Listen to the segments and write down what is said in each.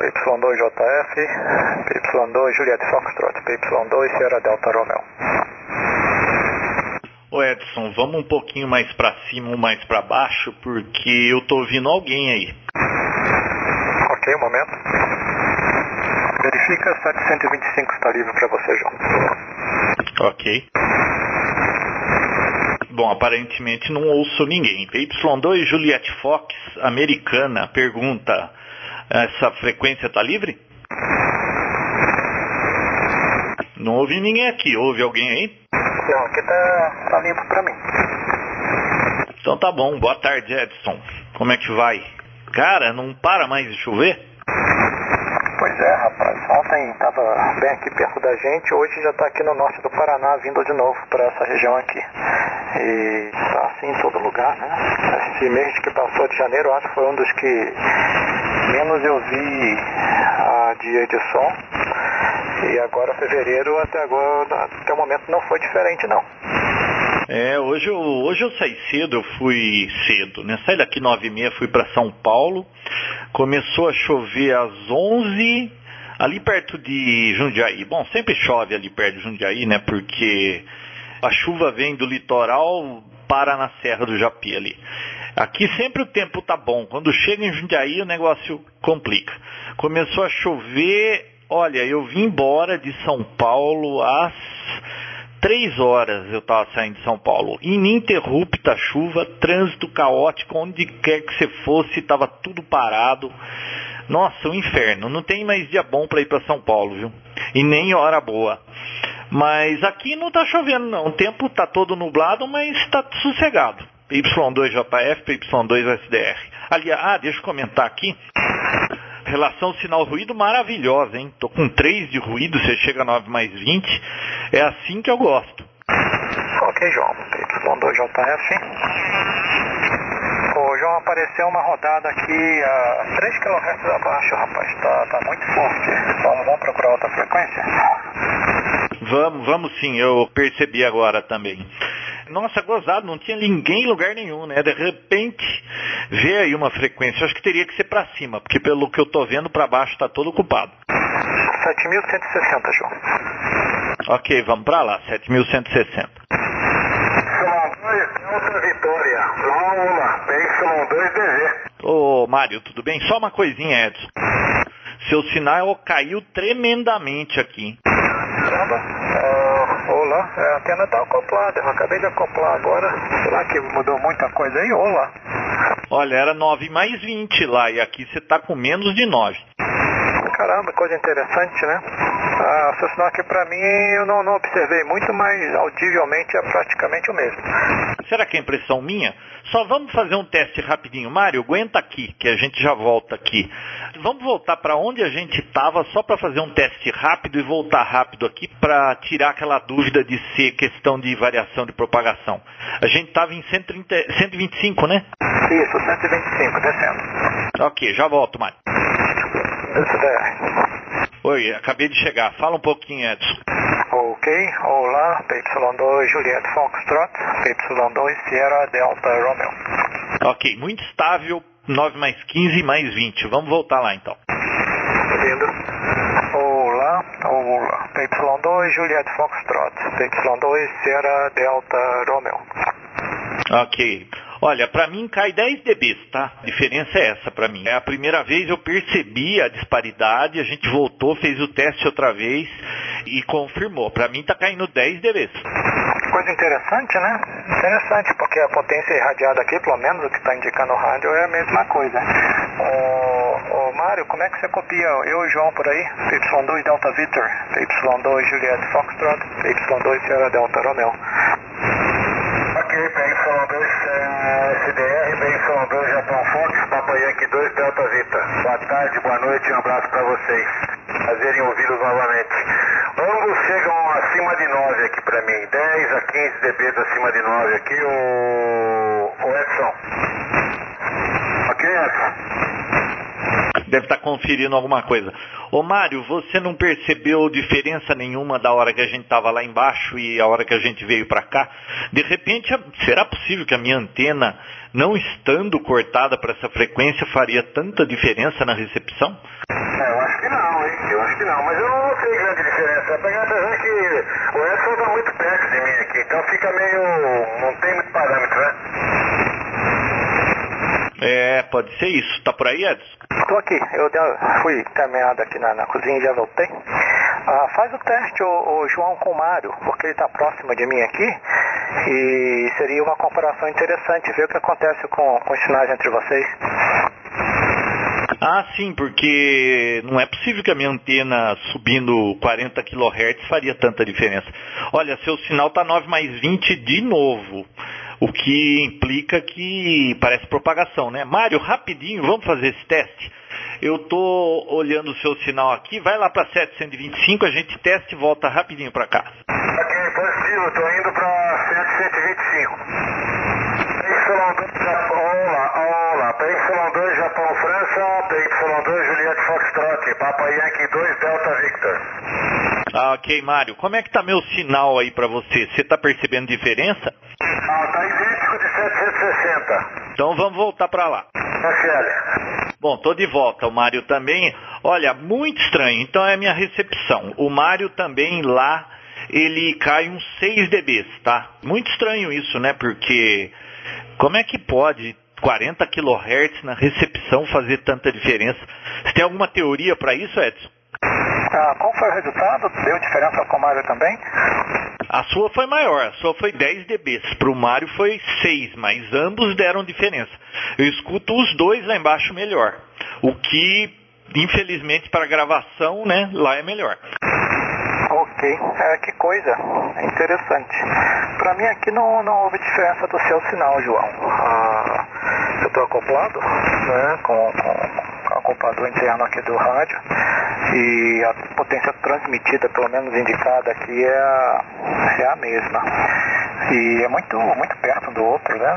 PY2JF, PY2 Juliette Foxtrot, PY2 Sierra Delta Romeo. Ô Edson, vamos um pouquinho mais para cima ou mais para baixo, porque eu tô ouvindo alguém aí. Ok, um momento. Verifica 725 está livre para você, João. Ok. Bom, aparentemente não ouço ninguém. Y2 Juliette Fox, americana, pergunta: essa frequência está livre? Não ouvi ninguém aqui. Ouve alguém aí? Não, aqui tá, tá limpo para mim. Então tá bom. Boa tarde, Edson. Como é que vai? Cara, não para mais de chover? Pois é, rapaz. Ontem estava bem aqui perto da gente, hoje já está aqui no norte do Paraná, vindo de novo para essa região aqui. E está assim em todo lugar, né? Esse mês que passou de janeiro, acho que foi um dos que menos eu vi a dia de sol. E agora fevereiro até agora, até o momento não foi diferente não. É, hoje eu, hoje eu saí cedo, eu fui cedo, né? Saí daqui nove e meia, fui para São Paulo. Começou a chover às onze, ali perto de Jundiaí. Bom, sempre chove ali perto de Jundiaí, né? Porque a chuva vem do litoral, para na Serra do Japi ali. Aqui sempre o tempo tá bom. Quando chega em Jundiaí o negócio complica. Começou a chover, olha, eu vim embora de São Paulo às três horas eu estava saindo de São Paulo. Ininterrupta chuva, trânsito caótico, onde quer que você fosse, estava tudo parado. Nossa, um inferno. Não tem mais dia bom para ir para São Paulo, viu? E nem hora boa. Mas aqui não está chovendo, não. O tempo está todo nublado, mas está sossegado. Y2JF, Y2SDR. Aliás, ah, deixa eu comentar aqui. Relação sinal-ruído maravilhosa, hein? Tô com 3 de ruído, você chega a 9 mais 20. É assim que eu gosto. Ok, João. Y2JF. Ô, João, apareceu uma rodada aqui a 3 kHz abaixo, rapaz. Tá, tá muito forte. Vamos, vamos procurar outra frequência? Vamos, vamos sim. Eu percebi agora também nossa, gozado, não tinha ninguém em lugar nenhum, né? De repente, vê aí uma frequência. Acho que teria que ser para cima, porque pelo que eu tô vendo, para baixo está todo ocupado. 7.160, João. Ok, vamos para lá, 7.160. Delta Vitória, Lula, PY2DV. Ô, Mário, tudo bem? Só uma coisinha, Edson. Seu sinal caiu tremendamente aqui. Caramba, a antena está acoplada, eu acabei de acoplar agora. Será que mudou muita coisa aí? Olá. Olha, era 9 mais 20 lá e aqui você está com menos de 9. Caramba, coisa interessante, né? Ah, seu sinal aqui para mim eu não, não observei muito, mas audivelmente é praticamente o mesmo. Será que é impressão minha? Só vamos fazer um teste rapidinho. Mário, aguenta aqui, que a gente já volta aqui. Vamos voltar para onde a gente estava, só para fazer um teste rápido e voltar rápido aqui para tirar aquela dúvida de ser questão de variação de propagação. A gente estava em 130, 125, né? Isso, 125, descendo. Ok, já volto, Mário. SDR. Oi, acabei de chegar. Fala um pouquinho, Edson. Ok, olá, PY2 Juliette Foxtrot, PY2 Sierra Delta Romeo. Ok, muito estável, 9 mais 15 mais 20. Vamos voltar lá então. Lindo. Olá, olá, PY2 Juliette Foxtrot, PY2 Sierra Delta Romeo. Ok. Olha, para mim cai 10 dB, tá? A diferença é essa para mim. É a primeira vez eu percebi a disparidade, a gente voltou, fez o teste outra vez e confirmou. Para mim tá caindo 10 dB. Coisa interessante, né? Interessante, porque a potência irradiada aqui, pelo menos o que está indicando o rádio, é a mesma coisa. Ô, ô Mário, como é que você copia eu e João por aí? Y2 Delta Victor, Y2 Juliette Foxtrot, Y2 Sierra Delta Romeo. Ok, PY2 SDR, PY2 Japão Fox, Papa Yankee 2 Delta Vita. Boa tarde, boa noite, um abraço para vocês. Prazer em ouvi-los novamente. Ambos chegam acima de 9 aqui para mim, 10 a 15 dB acima de 9 aqui, o, o Edson. Ok, Edson? Deve estar tá conferindo alguma coisa. Ô Mário, você não percebeu diferença nenhuma da hora que a gente estava lá embaixo e a hora que a gente veio para cá? De repente, será possível que a minha antena, não estando cortada para essa frequência, faria tanta diferença na recepção? É, eu sei, eu acho que não, mas eu não notei grande diferença. Apesar que o Edson está muito perto de mim aqui, então fica meio. não tem muito parâmetro, né? É, pode ser isso. Tá por aí, Edson? Estou aqui. Eu fui caminhado aqui na, na cozinha e já voltei. Ah, faz o teste, o, o, João, com o Mário, porque ele está próximo de mim aqui. E seria uma comparação interessante, ver o que acontece com, com os sinais entre vocês. Ah, sim, porque não é possível que a minha antena subindo 40 kHz faria tanta diferença. Olha, seu sinal está 9 mais 20 de novo o que implica que parece propagação, né? Mário, rapidinho, vamos fazer esse teste? Eu estou olhando o seu sinal aqui, vai lá para 725, a gente testa e volta rapidinho para cá. Ok, positivo, estou indo para 725. PY2 Japão, olá, olá, PY2 Japão França, PY2 Juliette Foxtrot, Papa Yankee 2 Delta Victor. Ah, ok, Mário, como é que tá meu sinal aí para você? Você está percebendo diferença? Ah, tá idêntico de 760. Então vamos voltar para lá. FL. Bom, tô de volta. O Mário também. Olha, muito estranho. Então é a minha recepção. O Mário também lá, ele cai uns 6 dB, tá? Muito estranho isso, né? Porque como é que pode 40 kHz na recepção fazer tanta diferença? Você tem alguma teoria para isso, Edson? Ah, qual foi o resultado? Deu diferença com o Mário também? A sua foi maior, a sua foi 10 dB. Para o Mário foi 6, mas ambos deram diferença. Eu escuto os dois lá embaixo melhor. O que, infelizmente, para gravação, né, lá é melhor. Ok, é, que coisa interessante. Para mim aqui não, não houve diferença do seu sinal, João. Ah, eu estou acoplado né, com, com acoplador interno aqui do rádio e a potência transmitida, pelo menos indicada aqui, é a, é a mesma. E é muito, muito perto do outro, né?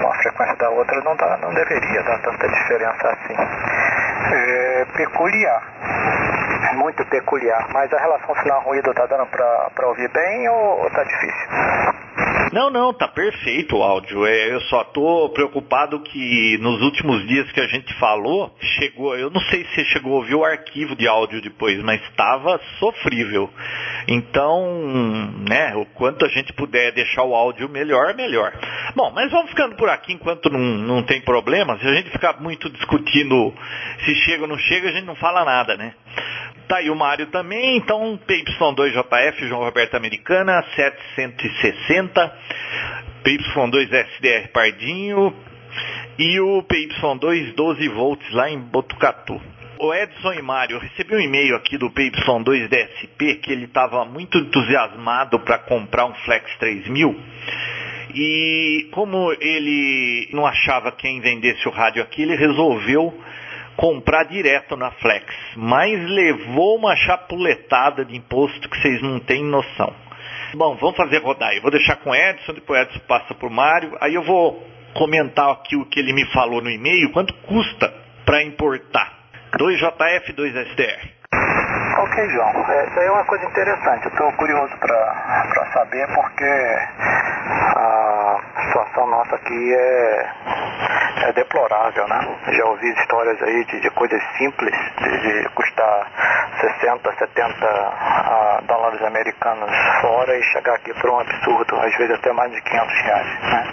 Uma frequência da outra não, dá, não deveria dar tanta diferença assim. É peculiar, muito peculiar. Mas a relação sinal-ruído está dando para ouvir bem ou está difícil? Não, não, tá perfeito o áudio. É, eu só tô preocupado que nos últimos dias que a gente falou, chegou, eu não sei se chegou a ouvir o arquivo de áudio depois, mas estava sofrível. Então, né, o quanto a gente puder deixar o áudio melhor, melhor. Bom, mas vamos ficando por aqui enquanto não, não tem problema. Se a gente ficar muito discutindo se chega ou não chega, a gente não fala nada, né? Tá aí o Mário também, então PY2JF, João Roberto Americana, 760, PY2SDR Pardinho e o PY2 12 volts lá em Botucatu. O Edson e Mário, eu recebi um e-mail aqui do PY2 DSP que ele estava muito entusiasmado para comprar um Flex 3000 e como ele não achava quem vendesse o rádio aqui, ele resolveu comprar direto na Flex, mas levou uma chapuletada de imposto que vocês não têm noção. Bom, vamos fazer rodar. Eu vou deixar com o Edson, depois o Edson passa para o Mário, aí eu vou comentar aqui o que ele me falou no e-mail, quanto custa para importar. 2JF, 2SDR. Ok, João. É, isso aí é uma coisa interessante. Eu estou curioso para saber porque a situação nossa aqui é, é deplorável, né? Já ouvi histórias aí de, de coisas simples, de, de, custar 60, 70 uh, dólares americanos fora e chegar aqui por um absurdo, às vezes até mais de 500 reais, né?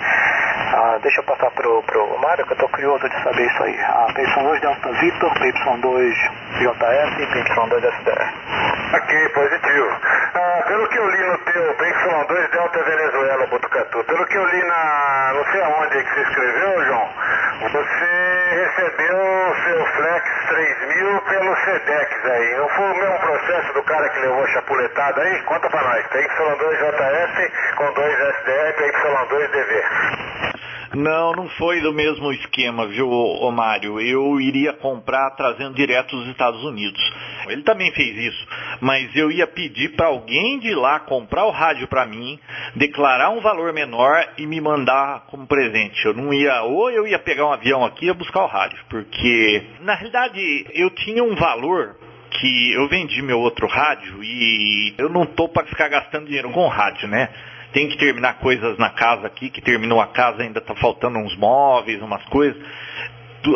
Uh, deixa eu passar pro, pro Mário, que eu estou curioso de saber isso aí. Uh, PY2 Delta Victor, PY2 JF e PY2 SDR. Ok, positivo. Ah, pelo que eu li no teu PY2 Delta Venezuela, Botucatu, pelo que eu li na. não sei aonde é que você escreveu, João, você recebeu o seu Flex 3000 pelo SEDEX aí. Não foi o mesmo processo do cara que levou a chapuletada aí? Conta pra nós. PY2JF com 2 SDR, PY2DV. Não, não foi do mesmo esquema, viu, Mário? Eu iria comprar trazendo direto dos Estados Unidos. Ele também fez isso, mas eu ia pedir para alguém de lá comprar o rádio para mim, declarar um valor menor e me mandar como presente. Eu não ia, ou eu ia pegar um avião aqui e ia buscar o rádio, porque na realidade eu tinha um valor que eu vendi meu outro rádio e eu não tô para ficar gastando dinheiro com rádio, né? Tem que terminar coisas na casa aqui, que terminou a casa, ainda está faltando uns móveis, umas coisas.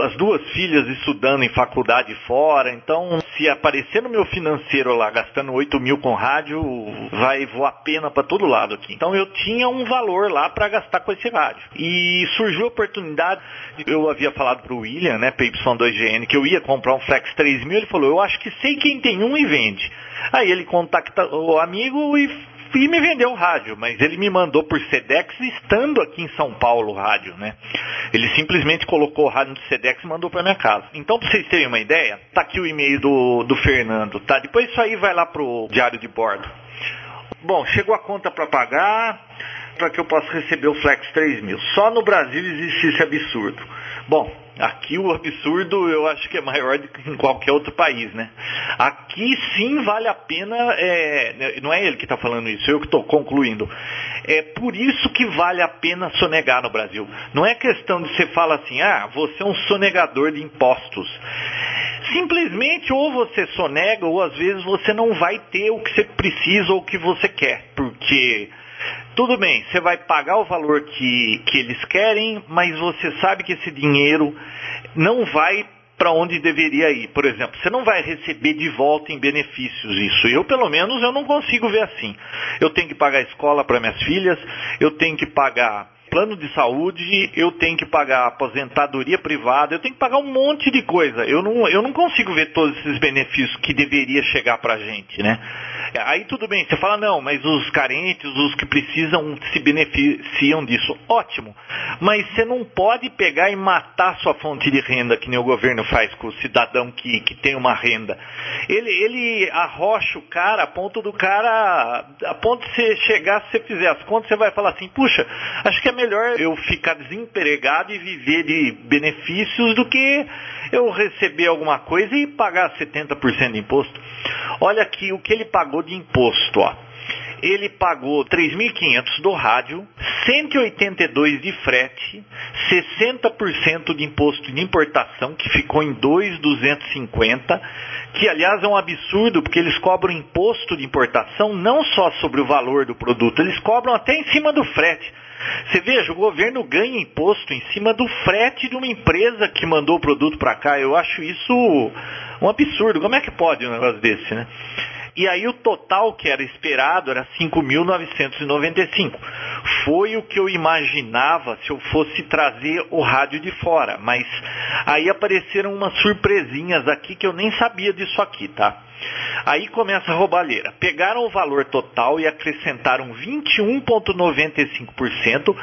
as duas filhas estudando em faculdade fora, então se aparecer no meu financeiro lá gastando 8 mil com rádio, vai voar pena para todo lado aqui. Então eu tinha um valor lá para gastar com esse rádio. E surgiu a oportunidade, eu havia falado para o William, né, PY2GN, que eu ia comprar um Flex 3000, ele falou, eu acho que sei quem tem um e vende. Aí ele contacta o amigo e e me vendeu o rádio, mas ele me mandou por Sedex estando aqui em São Paulo o rádio, né? Ele simplesmente colocou o rádio no Sedex e mandou para minha casa. Então, para vocês terem uma ideia, tá aqui o e-mail do, do Fernando, tá? Depois isso aí vai lá pro diário de bordo. Bom, chegou a conta para pagar, para que eu possa receber o Flex 3000. Só no Brasil existe esse absurdo. Bom, Aqui o absurdo eu acho que é maior do que em qualquer outro país, né? Aqui sim vale a pena, é, não é ele que está falando isso, eu que estou concluindo. É por isso que vale a pena sonegar no Brasil. Não é questão de você falar assim, ah, você é um sonegador de impostos. Simplesmente ou você sonega ou às vezes você não vai ter o que você precisa ou o que você quer, porque tudo bem, você vai pagar o valor que, que eles querem, mas você sabe que esse dinheiro não vai para onde deveria ir. Por exemplo, você não vai receber de volta em benefícios isso. Eu, pelo menos, eu não consigo ver assim. Eu tenho que pagar escola para minhas filhas, eu tenho que pagar plano de saúde, eu tenho que pagar aposentadoria privada, eu tenho que pagar um monte de coisa. Eu não, eu não consigo ver todos esses benefícios que deveria chegar para a gente, né? Aí tudo bem, você fala, não, mas os carentes, os que precisam, se beneficiam disso. Ótimo. Mas você não pode pegar e matar sua fonte de renda, que nem o governo faz com o cidadão que, que tem uma renda. Ele, ele arrocha o cara a ponto do cara, a ponto de você chegar, se você fizer as contas, você vai falar assim, puxa, acho que é melhor eu ficar desempregado e viver de benefícios do que eu receber alguma coisa e pagar 70% de imposto. Olha aqui o que ele pagou de imposto, ó. Ele pagou 3.500 do rádio, 182 de frete, 60% de imposto de importação, que ficou em 2.250, que aliás é um absurdo, porque eles cobram imposto de importação não só sobre o valor do produto, eles cobram até em cima do frete. Você veja, o governo ganha imposto em cima do frete de uma empresa que mandou o produto para cá. Eu acho isso um absurdo. Como é que pode um negócio desse, né? E aí o total que era esperado era 5.995. Foi o que eu imaginava se eu fosse trazer o rádio de fora, mas aí apareceram umas surpresinhas aqui que eu nem sabia disso aqui, tá? Aí começa a roubalheira. Pegaram o valor total e acrescentaram 21,95%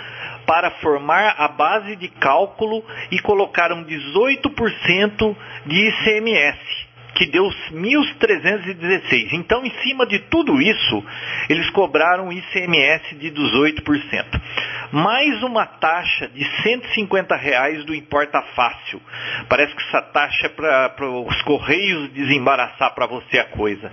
para formar a base de cálculo e colocaram 18% de ICMS que deu 1.316. Então, em cima de tudo isso, eles cobraram ICMS de 18%. Mais uma taxa de 150 reais do Importa Fácil. Parece que essa taxa é para os correios desembaraçar para você a coisa.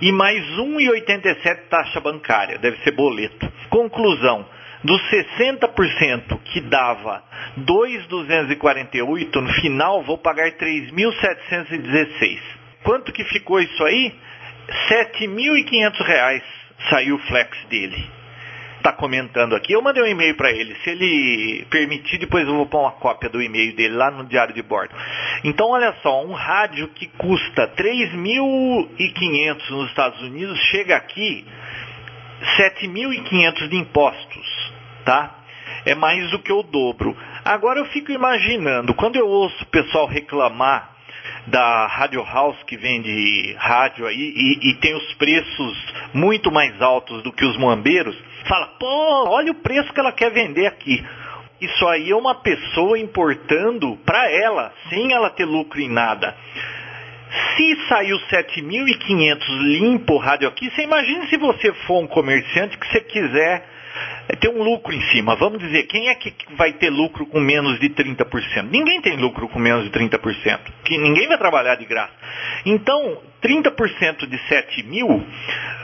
E mais 1,87 taxa bancária, deve ser boleto. Conclusão dos 60% que dava 2.248, no final vou pagar 3.716. Quanto que ficou isso aí? 7.500 reais saiu o flex dele. Está comentando aqui. Eu mandei um e-mail para ele. Se ele permitir, depois eu vou pôr uma cópia do e-mail dele lá no diário de bordo. Então, olha só, um rádio que custa 3.500 nos Estados Unidos chega aqui 7.500 de impostos, tá? É mais do que o dobro. Agora eu fico imaginando, quando eu ouço o pessoal reclamar da Radio House que vende rádio aí e, e, tem os preços muito mais altos do que os moambeiros, fala, pô, olha o preço que ela quer vender aqui. Isso aí é uma pessoa importando para ela, sem ela ter lucro em nada. Se saiu 7.500 limpo o rádio aqui, você imagina se você for um comerciante que você quiser ter um lucro em cima. Vamos dizer, quem é que vai ter lucro com menos de 30%? Ninguém tem lucro com menos de 30%. Que ninguém vai trabalhar de graça. Então, 30% de 7 mil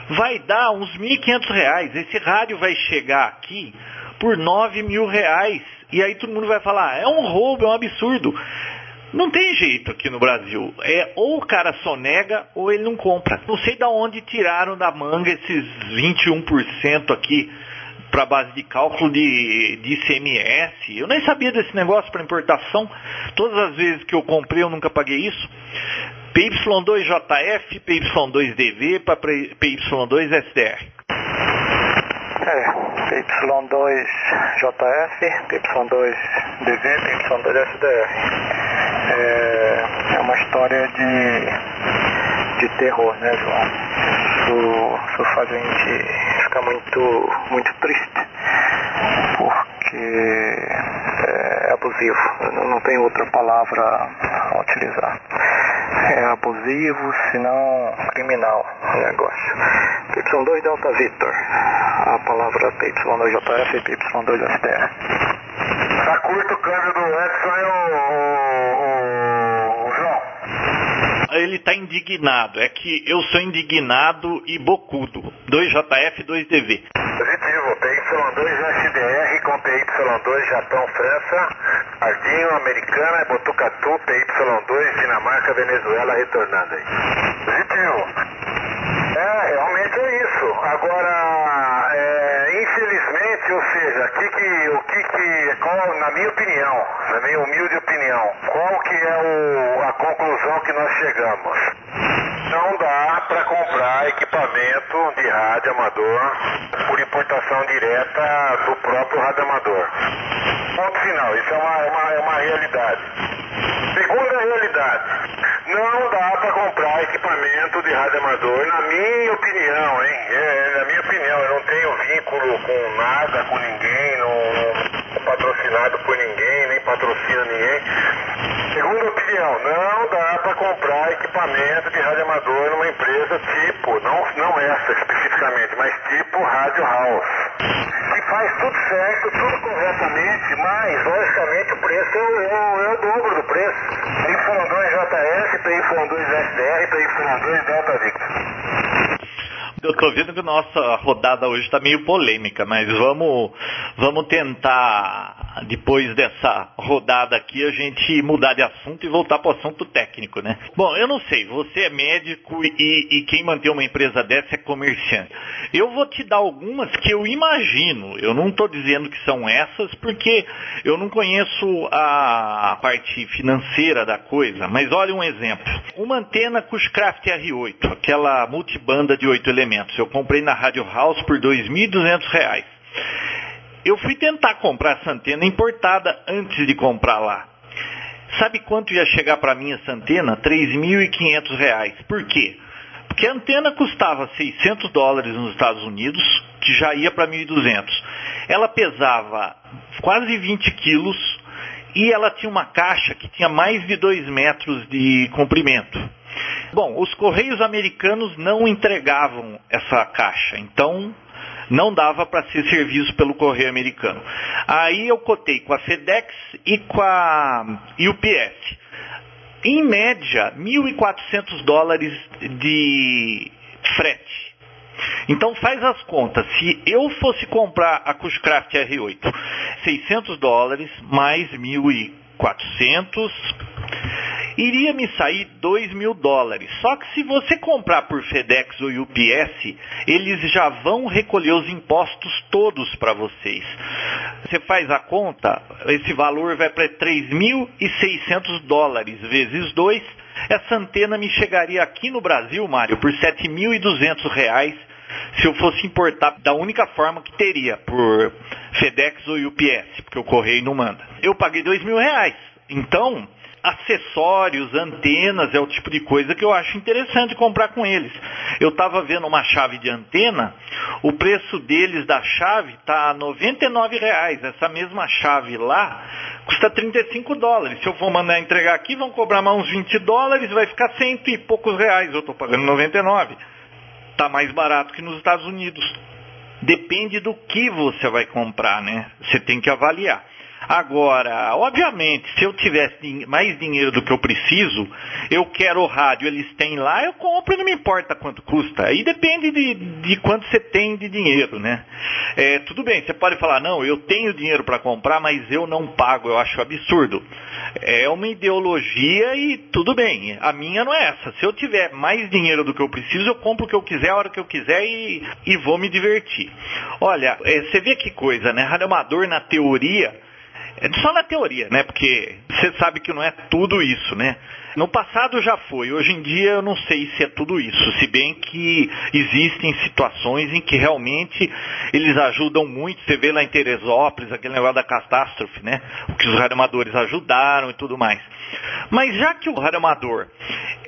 vai dar uns 1.500 reais. Esse rádio vai chegar aqui por 9 mil reais. E aí todo mundo vai falar, ah, é um roubo, é um absurdo. Não tem jeito aqui no Brasil. É ou o cara sonega ou ele não compra. Não sei de onde tiraram da manga esses 21% aqui para base de cálculo de, de ICMS. Eu nem sabia desse negócio para importação. Todas as vezes que eu comprei eu nunca paguei isso. PY2JF, PY2DV para PY2SDR. É, PY2JF, PY2DV, PY2SDR. É, é uma história de, de terror, né, João? Isso, faz a gente ficar muito, muito triste, porque é abusivo, não, tem outra palavra a utilizar. É abusivo, se não criminal o negócio. PY2 Delta Victor, a palavra PY2JF e PY2SDR. Tá curto o câmbio do Edson e o. Ele está indignado, é que eu sou indignado e bocudo. 2JF, 2DV. Positivo, PY2SDR com PY2 Japão, França, Ardinho, Americana, Botucatu, PY2 Dinamarca, Venezuela, retornando aí. Positivo. É, realmente é isso. Agora, é, infelizmente, ou seja, que que, o que que, qual, na minha opinião, na minha humilde opinião, qual que é o, a conclusão que nós chegamos? Não dá para comprar equipamento de rádio amador por importação direta do próprio rádio amador. Ponto final, isso é uma, é uma, é uma realidade. Segunda realidade, não dá para comprar equipamento de rádio amador, na minha opinião, hein? É, na minha opinião, eu não tenho vínculo com nada, com ninguém, não, não patrocinado por ninguém, nem patrocino ninguém. Segunda opinião, não dá para comprar equipamento de rádio amador numa empresa tipo, não, não essa especificamente, mas tipo Rádio House. Que faz tudo certo, tudo corretamente, mas logicamente o preço é o, é o, é dobro do preço. PY2JS, PY2SDR, PY2 Delta Victor. Eu tô vendo que nossa rodada hoje está meio polêmica, mas vamos, vamos tentar, depois dessa rodada aqui, a gente mudar de assunto e voltar para o assunto técnico, né? Bom, eu não sei, você é médico e, e quem mantém uma empresa dessa é comerciante. Eu vou te dar algumas que eu imagino, eu não estou dizendo que são essas, porque eu não conheço a parte financeira da coisa, mas olha um exemplo. Uma antena Cushcraft R8, aquela multibanda de 8 elementos. Eu comprei na Rádio House por R$ 2.200. Eu fui tentar comprar essa antena importada antes de comprar lá. Sabe quanto ia chegar para mim essa antena? R$ 3.500. Por quê? Porque a antena custava 600 dólares nos Estados Unidos, que já ia para 1.200. Ela pesava quase 20 quilos e ela tinha uma caixa que tinha mais de 2 metros de comprimento. Bom, os Correios americanos não entregavam essa caixa, então não dava para ser serviço pelo Correio americano. Aí eu cotei com a FedEx e com a UPS. Em média, 1.400 dólares de frete. Então faz as contas. Se eu fosse comprar a Cushcraft R8, 600 dólares mais 1.400 iria me sair 2 mil dólares. Só que se você comprar por FedEx ou UPS, eles já vão recolher os impostos todos para vocês. Você faz a conta, esse valor vai para 3.600 dólares vezes 2. Essa antena me chegaria aqui no Brasil, Mário, por 7.200 reais se eu fosse importar da única forma que teria, por FedEx ou UPS, porque o correio não manda. Eu paguei dois mil reais. Então, acessórios, antenas, é o tipo de coisa que eu acho interessante comprar com eles. Eu estava vendo uma chave de antena, o preço deles da chave está 99 reais. Essa mesma chave lá custa 35 dólares. Se eu for mandar entregar aqui, vão cobrar mais uns 20 dólares, vai ficar cento e poucos reais. Eu estou pagando 99. Está mais barato que nos Estados Unidos. Depende do que você vai comprar, né? Você tem que avaliar. Agora, obviamente, se eu tivesse mais dinheiro do que eu preciso, eu quero o rádio, eles têm lá, eu compro, não me importa quanto custa. Aí depende de, de quanto você tem de dinheiro, né? É, tudo bem, você pode falar, não, eu tenho dinheiro para comprar, mas eu não pago, eu acho absurdo. É uma ideologia e tudo bem. A minha não é essa. Se eu tiver mais dinheiro do que eu preciso, eu compro o que eu quiser, a hora que eu quiser e, e vou me divertir. Olha, é, você vê que coisa, né? Rádio amador na teoria só na teoria, né? Porque você sabe que não é tudo isso, né? No passado já foi, hoje em dia eu não sei se é tudo isso, se bem que existem situações em que realmente eles ajudam muito, você vê lá em Teresópolis, aquele negócio da catástrofe, né? O que os radioamadores ajudaram e tudo mais. Mas já que o radioamador,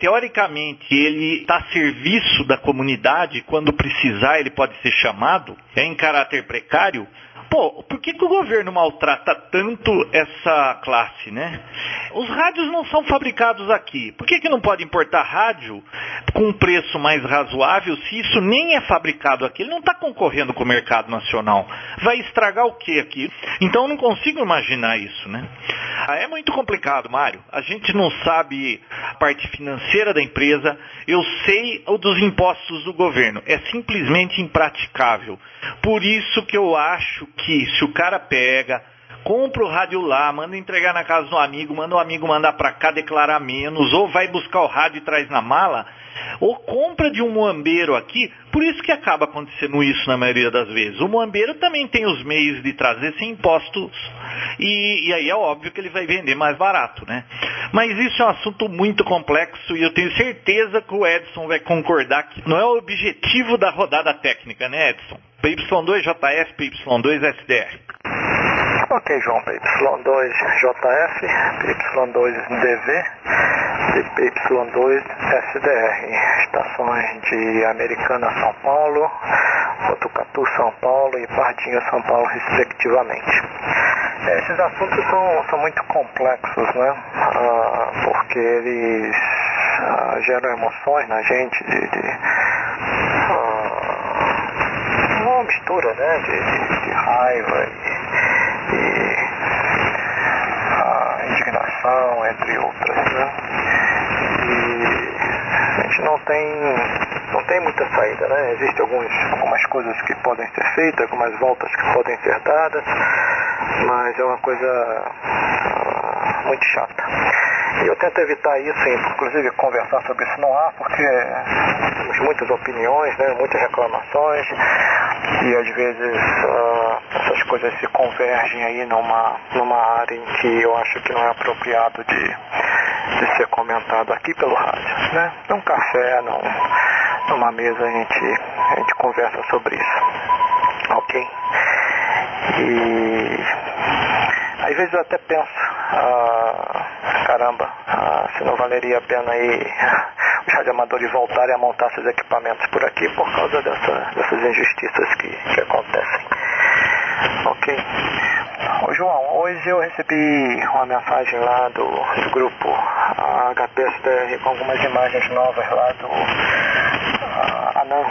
teoricamente, ele está a serviço da comunidade, quando precisar ele pode ser chamado, é em caráter precário, Pô, por que, que o governo maltrata tanto essa classe, né? Os rádios não são fabricados aqui. Por que, que não pode importar rádio com um preço mais razoável se isso nem é fabricado aqui? Ele não está concorrendo com o mercado nacional. Vai estragar o que aqui? Então eu não consigo imaginar isso, né? Ah, é muito complicado, Mário. A gente não sabe a parte financeira da empresa. Eu sei o dos impostos do governo. É simplesmente impraticável. Por isso que eu acho que se o cara pega, compra o rádio lá, manda entregar na casa do amigo, manda o amigo mandar para cá declarar menos, ou vai buscar o rádio e traz na mala, ou compra de um moambeiro aqui, por isso que acaba acontecendo isso na maioria das vezes. O moambeiro também tem os meios de trazer sem impostos, e, e aí é óbvio que ele vai vender mais barato, né? Mas isso é um assunto muito complexo e eu tenho certeza que o Edson vai concordar que não é o objetivo da rodada técnica, né, Edson? PY2JF, PY2SDR. Ok, João, PY2JF, PY2DV e PY2SDR. Estações de Americana, São Paulo, Botucatu, São Paulo e Pardinho, São Paulo, respectivamente. Esses assuntos são, são muito complexos, né? Ah, porque eles ah, geram emoções na gente de, de ah, uma mistura né? de, de, de raiva e, e indignação, entre outras. Né? E a gente não tem, não tem muita saída, né? Existem alguns, algumas coisas que podem ser feitas, algumas voltas que podem ser dadas, mas é uma coisa uh, muito chata. E eu tento evitar isso, inclusive conversar sobre isso no ar, porque temos muitas opiniões, né, muitas reclamações, e às vezes uh, essas coisas se convergem aí numa, numa área em que eu acho que não é apropriado de, de ser comentado aqui pelo rádio. Né? Num café, num, numa mesa a gente, a gente conversa sobre isso. Ok? E às vezes eu até penso, ah, caramba, ah, se não valeria a pena aí os radioamadores voltarem a montar seus equipamentos por aqui por causa dessa, dessas injustiças que, que acontecem. Ok. Ô João, hoje eu recebi uma mensagem lá do, do grupo HPSDR com algumas imagens novas lá do uh, Anan.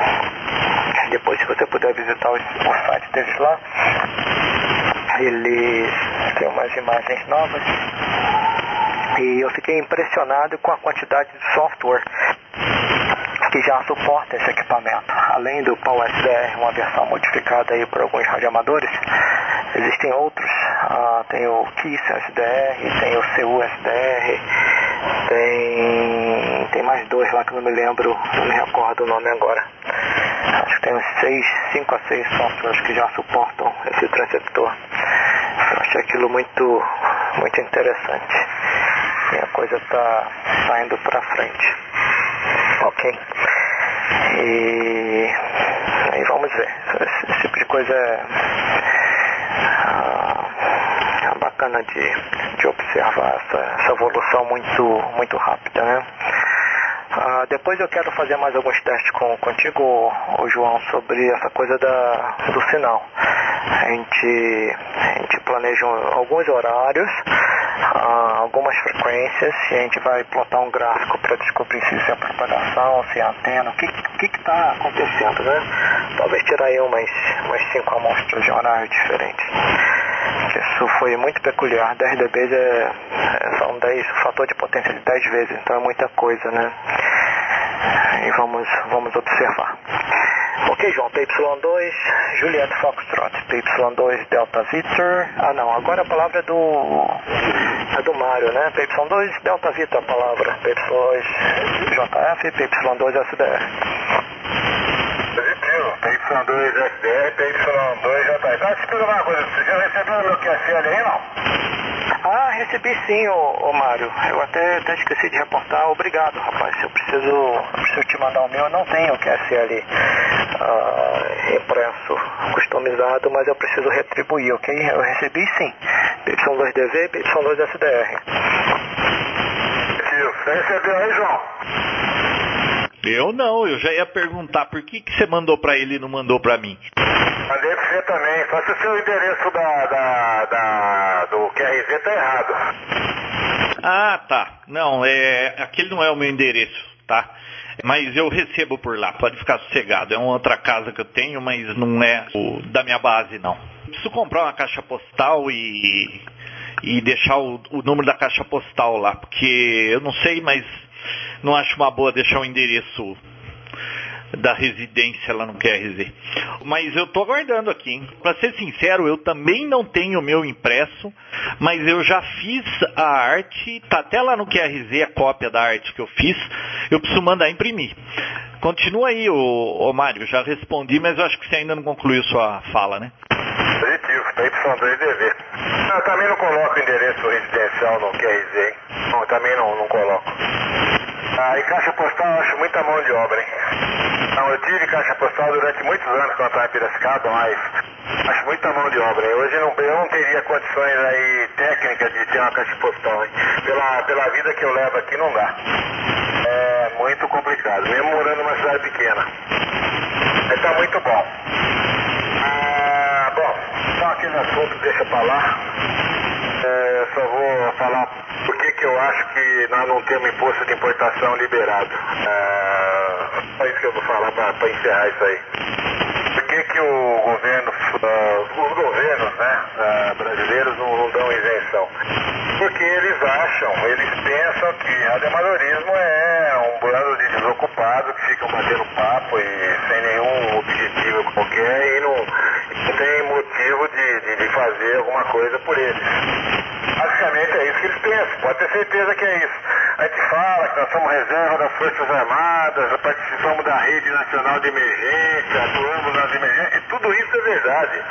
Depois se você puder visitar o, o site deles lá, eles têm umas imagens novas e eu fiquei impressionado com a quantidade de software que já suporta esse equipamento. Além do PowerSDR, uma versão modificada aí por alguns radioamadores, existem outros. Ah, tem o KISS SDR, tem o CU SDR, tem, tem mais dois lá que não me lembro, não me recordo o nome agora. Acho que tem uns 6, 5 a 6 softwares que já suportam esse transceptor. Eu achei aquilo muito, muito interessante. E a coisa está saindo para frente. Ok? E aí vamos ver. Esse, esse tipo de coisa é, ah, é bacana de, de observar essa, essa evolução muito, muito rápida, né? Uh, depois eu quero fazer mais alguns testes com, contigo, o João, sobre essa coisa da, do sinal. A gente, a gente planeja alguns horários, uh, algumas frequências, e a gente vai plotar um gráfico para descobrir se isso é propagação, se é antena, o que está acontecendo, né? Talvez tirar aí umas, umas cinco amostras de horário diferentes. Isso foi muito peculiar. 10 dB é, é, são 10, fator de potência de 10 vezes, então é muita coisa, né? E vamos, vamos observar. Ok, João, PY2, Juliette Foxtrot, PY2 Delta Victor. Ah, não, agora a palavra é do. é do Mário, né? PY2 Delta Victor a palavra. PY2 JF, PY2 SDR. Positivo, PY2 SDR, PY2 JF. Tá, deixa eu uma coisa, você já recebeu o meu QSL aí, não? Ah, recebi sim, ô, ô Mário. Eu até, até esqueci de reportar. Obrigado, rapaz. Eu preciso, eu preciso te mandar o meu. Eu não tenho o QSL uh, impresso, customizado, mas eu preciso retribuir, ok? Eu recebi sim. PY2DV, PY2SDR. Você recebeu aí, João? Eu não, eu já ia perguntar por que, que você mandou para ele e não mandou para mim. Mandei pra você também, só se o seu endereço da, da, da, do QRZ tá errado. Ah, tá. Não, é, aquele não é o meu endereço, tá? Mas eu recebo por lá, pode ficar sossegado. É uma outra casa que eu tenho, mas não é o da minha base, não. Preciso comprar uma caixa postal e, e deixar o, o número da caixa postal lá, porque eu não sei, mas não acho uma boa deixar o endereço da residência lá no QRZ. Mas eu estou aguardando aqui. Para ser sincero, eu também não tenho o meu impresso, mas eu já fiz a arte, tá até lá no QRZ a cópia da arte que eu fiz. Eu preciso mandar imprimir. Continua aí, ô, ô Mário, já respondi, mas eu acho que você ainda não concluiu sua fala, né? Positivo, PY2DV. Eu também não coloco endereço residencial no QRZ, hein? Não, também não, não coloco. Ah, e caixa postal eu acho muita mão de obra, hein? Não, eu tive caixa postal durante muitos anos quando eu estava em Piracicaba, mas acho muita mão de obra. Hein? Hoje não, eu não teria condições aí técnicas de ter uma caixa postal, hein? Pela, pela vida que eu levo aqui não dá. É muito complicado, mesmo morando numa cidade pequena. Mas tá muito bom. Ah, bom, só aquele assunto deixa pra lá. É, só vou falar eu acho que nós não temos imposto de importação liberado. É, só isso que eu vou falar para encerrar isso aí. Por que, que o governo, uh, os governos né, uh, brasileiros não, não, dão isenção? Porque eles acham, eles pensam que radioamadorismo é um bando de desocupados que ficam batendo papo e sem nenhum objetivo qualquer e não, não tem motivo de, de, de fazer alguma coisa por eles. Basicamente é isso que eles pensam, pode ter certeza que é isso. A gente fala que nós somos reserva das Forças Armadas, participamos da Rede Nacional de Emergência, atuamos nas emergências, e tudo isso é verdade.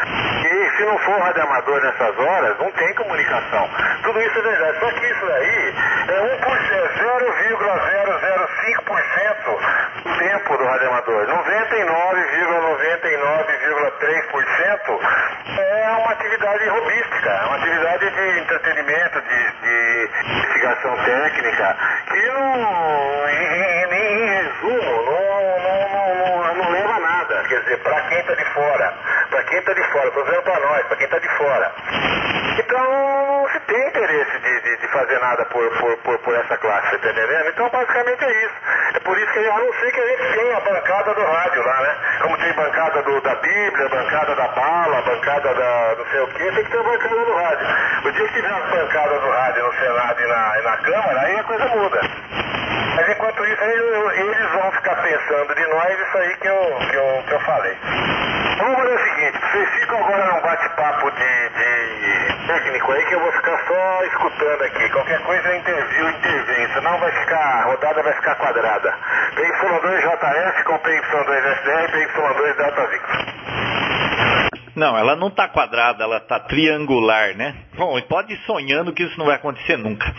E se não for radioamador nessas horas, não tem comunicação. Tudo isso é verdade. Só que isso aí é 0,005% do tempo do radioamador. 99,99,3% é uma atividade robística, é uma atividade de entretenimento, de, de investigação técnica, que não, em, em resumo, não, não, não, não, leva a nada. Quer dizer, para quem está de fora, para quem está de fora, estou dizendo para nós, para quem está de fora. Então não se tem interesse de, de, de fazer nada por, por, por, por, essa classe, você está entendendo? Então basicamente é isso. É por isso que a não ser que a gente tenha a bancada do rádio lá, né? Como tem bancada do, da Bíblia, bancada da bala, bancada da não sei o que, tem que ter a bancada do rádio. O dia que tiver as bancadas do rádio no Senado e na, e na Câmara, aí a coisa muda. Mas enquanto isso, eles vão ficar pensando de nós isso aí que eu, que eu, que eu falei. Vamos fazer o seguinte, vocês ficam agora num bate-papo de, de, técnico aí que eu vou ficar só escutando aqui. Qualquer coisa eu intervio, intervém, senão vai ficar, rodada vai ficar quadrada. PY2JS com PY2SDR e PY2 Delta Victor. Não, ela não está quadrada, ela está triangular, né? Bom, pode ir sonhando que isso não vai acontecer nunca.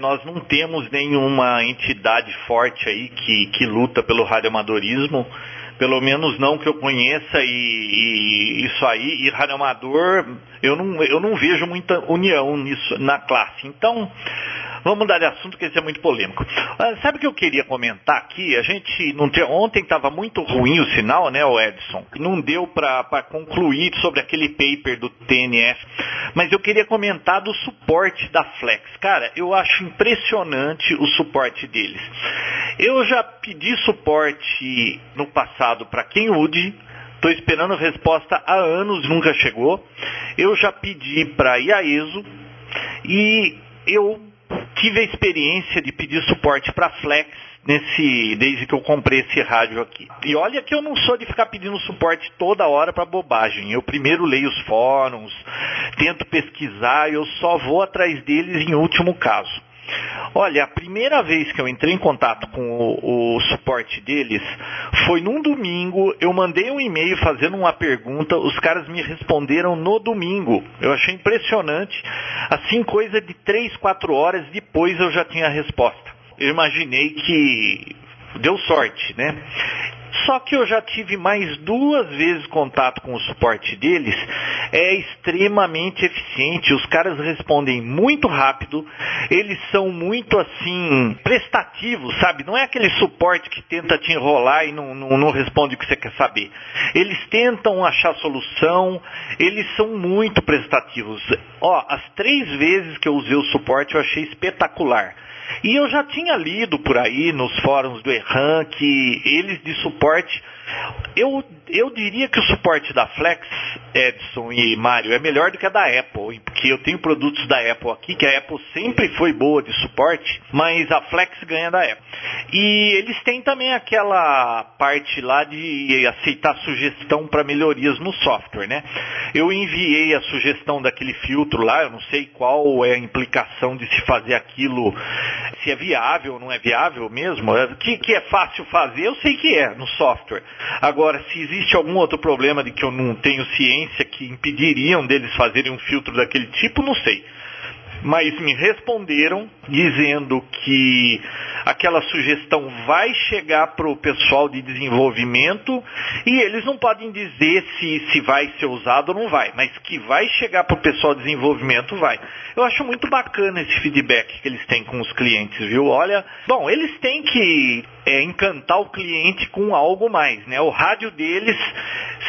Nós não temos nenhuma entidade forte aí que, que luta pelo radioamadorismo, pelo menos não que eu conheça, e, e isso aí, e radioamador, eu não, eu não vejo muita união nisso na classe. Então, Vamos mudar de assunto, que isso é muito polêmico. Ah, sabe o que eu queria comentar aqui? A gente não tem, ontem estava muito ruim o sinal, né, o Edson? Não deu para concluir sobre aquele paper do TNF. Mas eu queria comentar do suporte da Flex. Cara, eu acho impressionante o suporte deles. Eu já pedi suporte no passado para Kenwood, Estou esperando resposta há anos, nunca chegou. Eu já pedi para IAESO e eu tive a experiência de pedir suporte para Flex nesse desde que eu comprei esse rádio aqui. E olha que eu não sou de ficar pedindo suporte toda hora para bobagem. Eu primeiro leio os fóruns, tento pesquisar, eu só vou atrás deles em último caso. Olha, a primeira vez que eu entrei em contato com o, o, suporte deles foi num domingo. Eu mandei um e-mail fazendo uma pergunta, os caras me responderam no domingo. Eu achei impressionante. Assim, coisa de 3, 4 horas depois eu já tinha a resposta. Eu imaginei que deu sorte, né? Só que eu já tive mais duas vezes contato com o suporte deles, é extremamente eficiente, os caras respondem muito rápido, eles são muito assim, prestativos, sabe? Não é aquele suporte que tenta te enrolar e não, não, não responde o que você quer saber. Eles tentam achar solução, eles são muito prestativos. Ó, as três vezes que eu usei o suporte eu achei espetacular. E eu já tinha lido por aí nos fóruns do Erran que eles de suporte eu, eu diria que o suporte da Flex, Edson e Mário, é melhor do que a da Apple, porque eu tenho produtos da Apple aqui, que a Apple sempre foi boa de suporte, mas a Flex ganha da Apple. E eles têm também aquela parte lá de aceitar sugestão para melhorias no software, né? Eu enviei a sugestão daquele filtro lá, eu não sei qual é a implicação de se fazer aquilo, se é viável ou não é viável mesmo, que, que é fácil fazer, eu sei que é no software. Agora, se existe algum outro problema de que eu não tenho ciência que impediriam deles fazerem um filtro daquele tipo, não sei. Mas me responderam dizendo que aquela sugestão vai chegar para o pessoal de desenvolvimento e eles não podem dizer se, se vai ser usado ou não vai, mas que vai chegar para o pessoal de desenvolvimento, vai. Eu acho muito bacana esse feedback que eles têm com os clientes, viu? Olha, bom, eles têm que é, encantar o cliente com algo mais, né? O rádio deles,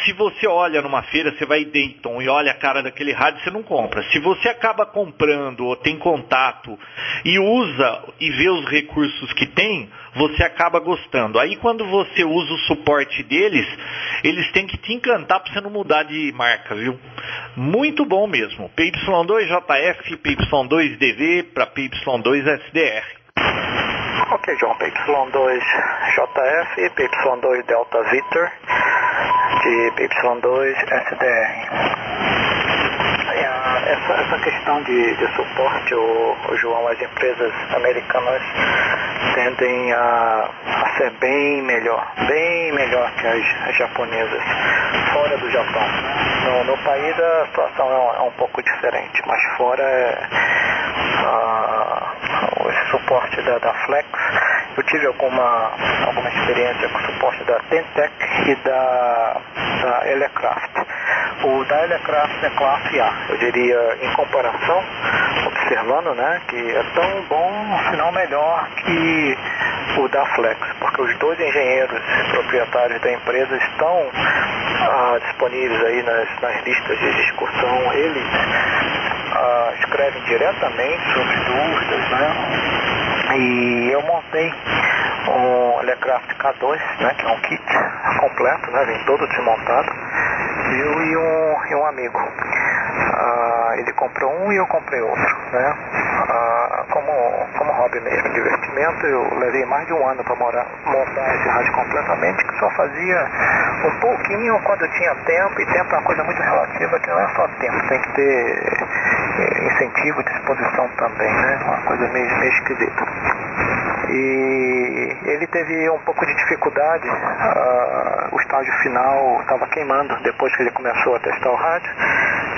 se você olha numa feira, você vai Dayton e olha a cara daquele rádio, você não compra. Se você acaba comprando ou tem contato e usa e vê os recursos que tem, você acaba gostando. Aí quando você usa o suporte deles, eles têm que te encantar para você não mudar de marca, viu? Muito bom mesmo. PY2JF, PY2DV para PY2SDR. Ok, João, PY2JF, PY2 Delta Victor, de PY2 SDR. Essa, essa questão de, de suporte, o, o, João, as empresas americanas tendem a, a ser bem melhor, bem melhor que as, as japonesas, fora do Japão. No, no país a situação é um, é um pouco diferente, mas fora é, esse suporte da, da Flex. Eu tive alguma, alguma experiência com o suporte da Tentec e da, da Elecraft. O da Elecraft é classe A, eu diria, em comparação, observando, né, que é tão bom, se não melhor que o da Flex, porque os dois engenheiros proprietários da empresa estão ah, disponíveis aí nas, nas listas de discussão, eles ah, escrevem diretamente sobre dúvidas, né? E eu montei um Lecraft K2, né, que é um kit completo, né, vem todo desmontado, eu e um, e um amigo. Ah, ele comprou um e eu comprei outro, né? Ah, como, como hobby mesmo, divertimento, eu levei mais de um ano para montar esse rádio completamente, que só fazia um pouquinho quando eu tinha tempo, e tempo é uma coisa muito relativa, que não é só tempo, tem que ter eh, incentivo e disposição também, né? Uma coisa meio, meio esquisita. E ele teve um pouco de dificuldade, uh, o estágio final estava queimando depois que ele começou a testar o rádio.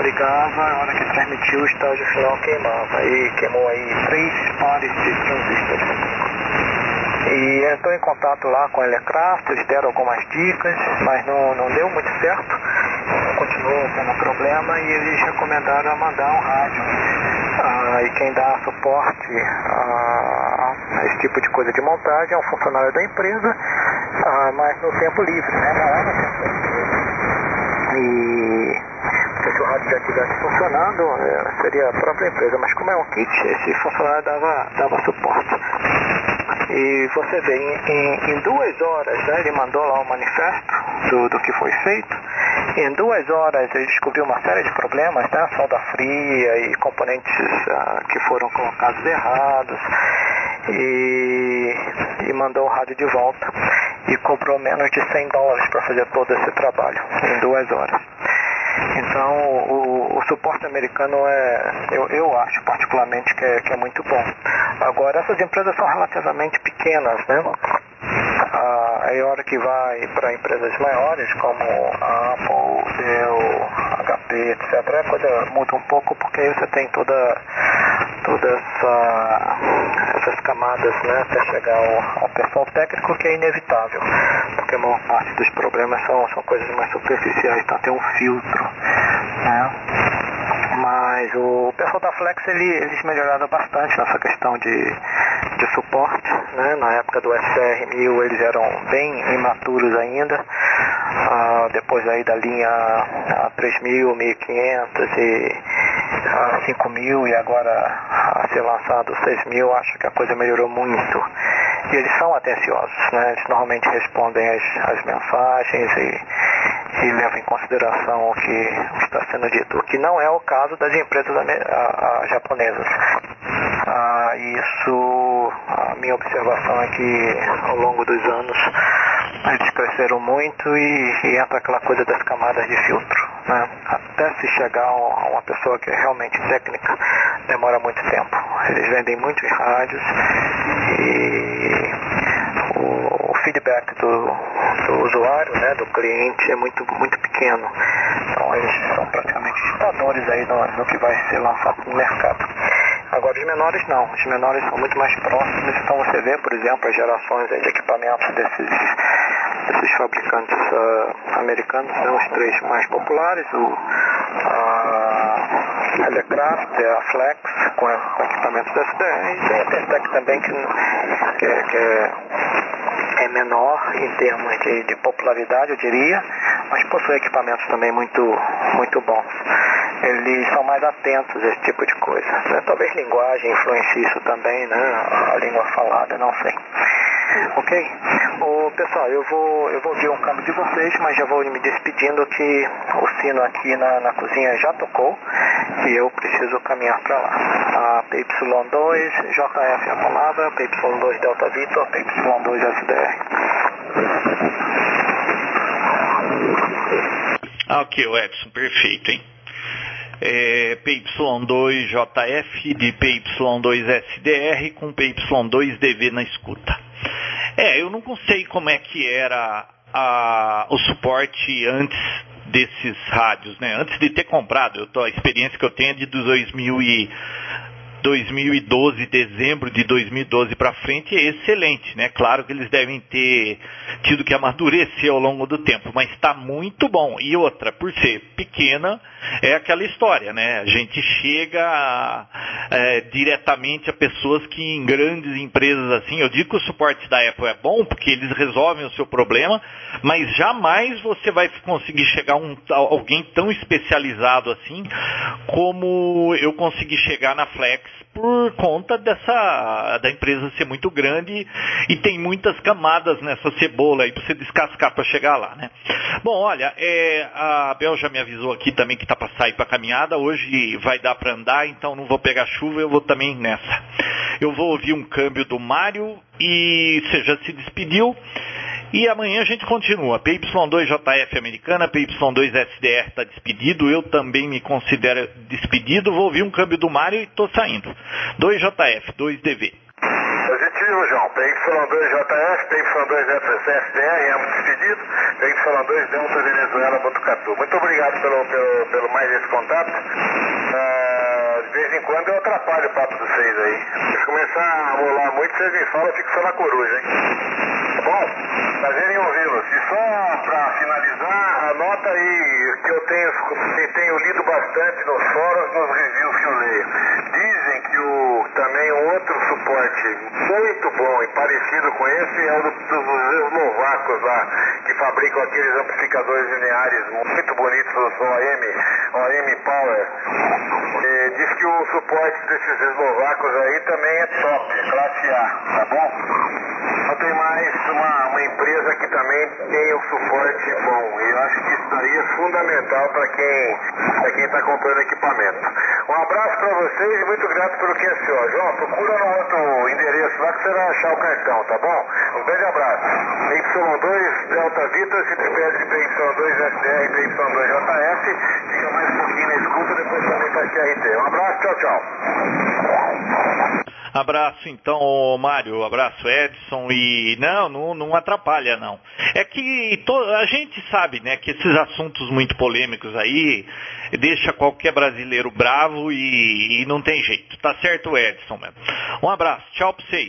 Ligava, a hora que transmitiu o estágio final queimava. E queimou aí três pares de transistores. E entrou em contato lá com a Elecraft, eles deram algumas dicas, mas não, não deu muito certo. Continuou tendo problema e eles recomendaram mandar um rádio. Ah, e quem dá suporte a, a, esse tipo de coisa de montagem é um funcionário da empresa, ah, mas no tempo livre, né? Não é no tempo livre. E se o rádio já estivesse funcionando, é, seria a própria empresa, mas como é um kit, esse funcionário dava, dava suporte. E você vê, em, em, duas horas, né, ele mandou lá o um manifesto, do, do que foi feito. Em duas horas ele descobriu uma série de problemas, né? Solda fria e componentes uh, que foram colocados errados. E, e mandou o rádio de volta e cobrou menos de 100 dólares para fazer todo esse trabalho em duas horas. Então, o, o, suporte americano é, eu, eu acho particularmente que é, que é muito bom. Agora, essas empresas são relativamente pequenas, né? Aí a hora que vai para empresas maiores como a Apple, Dell, HP, etc., a coisa muda um pouco porque aí você tem toda, toda essa, essas camadas né, até chegar ao, ao pessoal técnico que é inevitável, porque a maior parte dos problemas são, são coisas mais superficiais, então tem um filtro. Né? Mas o pessoal da Flex ele, eles melhoraram bastante nessa questão de, de suporte. Né? Na época do SR1000 eles eram bem imaturos ainda. Ah, depois aí da linha 3000, 1500 e a 5000 e agora a ser lançado 6000, acho que a coisa melhorou muito. E eles são atenciosos, né? Eles normalmente respondem as, as mensagens e, e levam em consideração o que está sendo dito, o que não é o caso das empresas a, a, japonesas. Ah, isso, a minha observação é que ao longo dos anos eles cresceram muito e, e entra aquela coisa das camadas de filtro. Né? Até se chegar a uma pessoa que é realmente técnica, demora muito tempo. Eles vendem muitos rádios e o, o feedback do, do usuário, né, do cliente, é muito, muito pequeno. Então eles são praticamente ditadores aí no, no que vai ser lançado no mercado. Agora os menores não, os menores são muito mais próximos, então você vê, por exemplo, as gerações de equipamentos desses, desses fabricantes uh, americanos, são os três mais populares, o a Elecraft, a Flex, com, com equipamentos da SDR, e tem a Tentec também, que, que, que é, é menor em termos de, de, popularidade, eu diria, mas possui equipamentos também muito, muito bons. Eles são mais atentos a esse tipo de coisa. Né? Talvez linguagem influencie isso também, né? a língua falada, não sei. Ok? Ô, pessoal, eu vou, eu vou ouvir um câmbio de vocês, mas já vou me despedindo que o sino aqui na, na cozinha já tocou e eu preciso caminhar para lá. A PY2, JF a palavra, PY2 Delta Vitor, PY2 SDR. Ah, ok, Edson, perfeito, hein? É, PY2JF de PY2SDR com PY2DV na escuta. É, eu não sei como é que era a, o suporte antes desses rádios, né? Antes de ter comprado, eu tô, a experiência que eu tenho é de 2000 e 2012, dezembro de 2012 para frente é excelente, né? Claro que eles devem ter tido que amadurecer ao longo do tempo, mas está muito bom. E outra, por ser pequena, é aquela história, né? A gente chega é, diretamente a pessoas que em grandes empresas assim, eu digo que o suporte da Apple é bom porque eles resolvem o seu problema, mas jamais você vai conseguir chegar a um, alguém tão especializado assim como eu consegui chegar na Flex por conta dessa da empresa ser muito grande e tem muitas camadas nessa cebola aí para você descascar para chegar lá, né? Bom, olha, é, a Bel já me avisou aqui também que está para sair para caminhada. Hoje vai dar para andar, então não vou pegar chuva, eu vou também nessa. Eu vou ouvir um câmbio do Mário e você já se despediu. E amanhã a gente continua. PY2JF americana, PY2SDR está despedido, eu também me considero despedido. Vou ouvir um câmbio do Mário e estou saindo. 2JF, 2DV. Positivo, João. PY2JF, PY2SDR, ambos despedido. PY2 Delta Venezuela Botucatu. Muito obrigado pelo, pelo, pelo mais esse contato. Uh, de vez em quando eu atrapalho o papo de vocês aí. Se começar a rolar muito, vocês me falam, eu fico só na coruja, hein? Bom, prazer em ouvi-los. E só para finalizar, anota aí que eu tenho, tenho lido bastante nos fóruns, nos reviews que eu leio. Dizem que o, também um outro suporte muito bom e parecido com esse é o do, dos eslovacos lá, que fabricam aqueles amplificadores lineares muito bonitos, os OM, OM Power. Diz que o suporte desses eslovacos aí também é top, classe A, tá bom? Não tem mais uma, uma empresa que também tenha um suporte bom. E eu acho que isso daí é fundamental para quem para quem está comprando equipamento. Um abraço para vocês e muito grato pelo QSO. João, procura no outro endereço lá que você vai achar o cartão, tá bom? Um grande abraço. Y2 Delta pede de PY2 SDR, PY2 JF. Fica mais escuta, depois também para QRT. Um abraço, tchau, tchau. Abraço então, Mário, abraço Edson e não, não, não atrapalha não. É que to... a gente sabe, né, que esses assuntos muito polêmicos aí deixa qualquer brasileiro bravo e, e não tem jeito. Tá certo, Edson mesmo. Um abraço, tchau pra vocês.